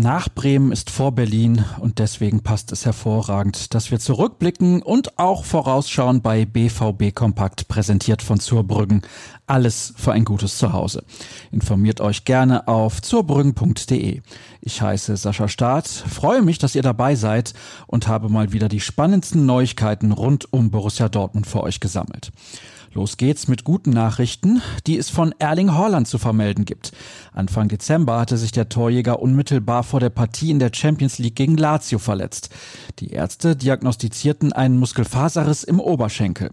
Nach Bremen ist vor Berlin und deswegen passt es hervorragend, dass wir zurückblicken und auch vorausschauen bei BVB Kompakt, präsentiert von Zurbrüggen. Alles für ein gutes Zuhause. Informiert euch gerne auf zurbrüggen.de. Ich heiße Sascha Staat, freue mich, dass ihr dabei seid und habe mal wieder die spannendsten Neuigkeiten rund um Borussia Dortmund für euch gesammelt. Los geht's mit guten Nachrichten, die es von Erling Haaland zu vermelden gibt. Anfang Dezember hatte sich der Torjäger unmittelbar vor der Partie in der Champions League gegen Lazio verletzt. Die Ärzte diagnostizierten einen Muskelfaserriss im Oberschenkel.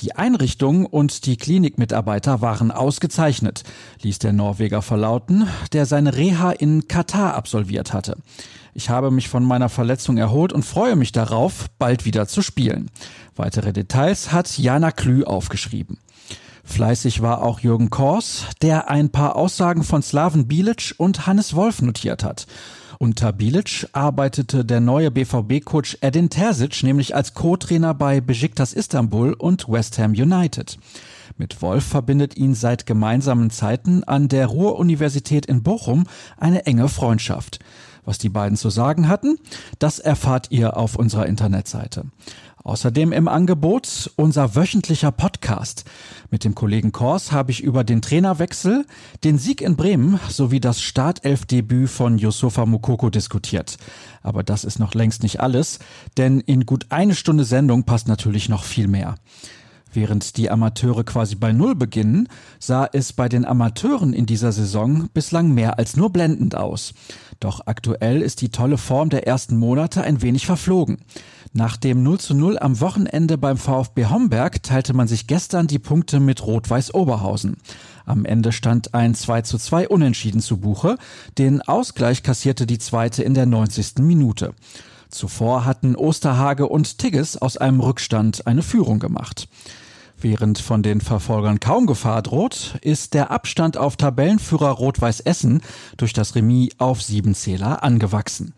Die Einrichtung und die Klinikmitarbeiter waren ausgezeichnet, ließ der Norweger verlauten, der seine Reha in Katar absolviert hatte. Ich habe mich von meiner Verletzung erholt und freue mich darauf, bald wieder zu spielen. Weitere Details hat Jana Klü aufgeschrieben. Fleißig war auch Jürgen Kors, der ein paar Aussagen von Slaven Bilic und Hannes Wolf notiert hat. Unter Bilic arbeitete der neue BVB-Coach Edin Terzic nämlich als Co-Trainer bei Besiktas Istanbul und West Ham United. Mit Wolf verbindet ihn seit gemeinsamen Zeiten an der Ruhr-Universität in Bochum eine enge Freundschaft. Was die beiden zu sagen hatten, das erfahrt ihr auf unserer Internetseite. Außerdem im Angebot unser wöchentlicher Podcast. Mit dem Kollegen Kors habe ich über den Trainerwechsel, den Sieg in Bremen sowie das Startelfdebüt von Yusufa Mukoko diskutiert. Aber das ist noch längst nicht alles, denn in gut eine Stunde Sendung passt natürlich noch viel mehr. Während die Amateure quasi bei Null beginnen, sah es bei den Amateuren in dieser Saison bislang mehr als nur blendend aus. Doch aktuell ist die tolle Form der ersten Monate ein wenig verflogen. Nach dem 0 zu 0 am Wochenende beim VfB Homberg teilte man sich gestern die Punkte mit Rot-Weiß Oberhausen. Am Ende stand ein 2 zu 2 Unentschieden zu Buche. Den Ausgleich kassierte die zweite in der 90. Minute. Zuvor hatten Osterhage und Tigges aus einem Rückstand eine Führung gemacht. Während von den Verfolgern kaum Gefahr droht, ist der Abstand auf Tabellenführer Rot-Weiß Essen durch das Remis auf sieben Zähler angewachsen.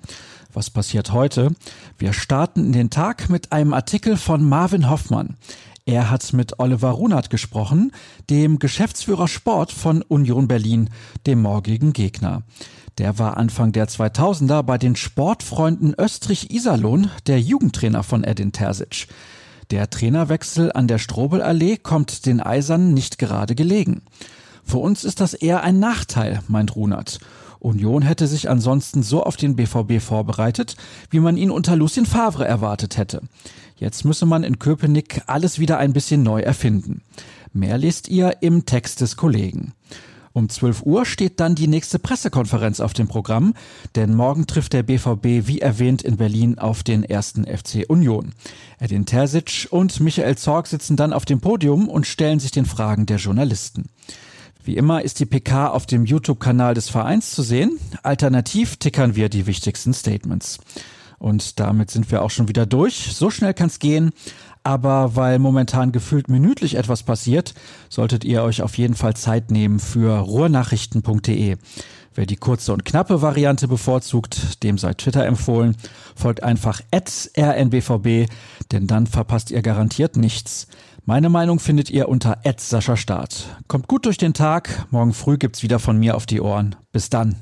Was passiert heute? Wir starten in den Tag mit einem Artikel von Marvin Hoffmann. Er hat mit Oliver Runert gesprochen, dem Geschäftsführer Sport von Union Berlin, dem morgigen Gegner. Der war Anfang der 2000er bei den Sportfreunden Österreich-Iserlohn der Jugendtrainer von Edin Terzic. Der Trainerwechsel an der Strobelallee kommt den Eisern nicht gerade gelegen. Für uns ist das eher ein Nachteil, meint Runert. Union hätte sich ansonsten so auf den BVB vorbereitet, wie man ihn unter Lucien Favre erwartet hätte. Jetzt müsse man in Köpenick alles wieder ein bisschen neu erfinden. Mehr lest ihr im Text des Kollegen. Um 12 Uhr steht dann die nächste Pressekonferenz auf dem Programm, denn morgen trifft der BVB wie erwähnt in Berlin auf den ersten FC Union. Edin Terzic und Michael Zorg sitzen dann auf dem Podium und stellen sich den Fragen der Journalisten. Wie immer ist die PK auf dem YouTube-Kanal des Vereins zu sehen. Alternativ tickern wir die wichtigsten Statements. Und damit sind wir auch schon wieder durch. So schnell kann's gehen. Aber weil momentan gefühlt minütlich etwas passiert, solltet ihr euch auf jeden Fall Zeit nehmen für ruhrnachrichten.de. Wer die kurze und knappe Variante bevorzugt, dem sei Twitter empfohlen. Folgt einfach rnbvb, denn dann verpasst ihr garantiert nichts. Meine Meinung findet ihr unter Start. Kommt gut durch den Tag. Morgen früh gibt's wieder von mir auf die Ohren. Bis dann.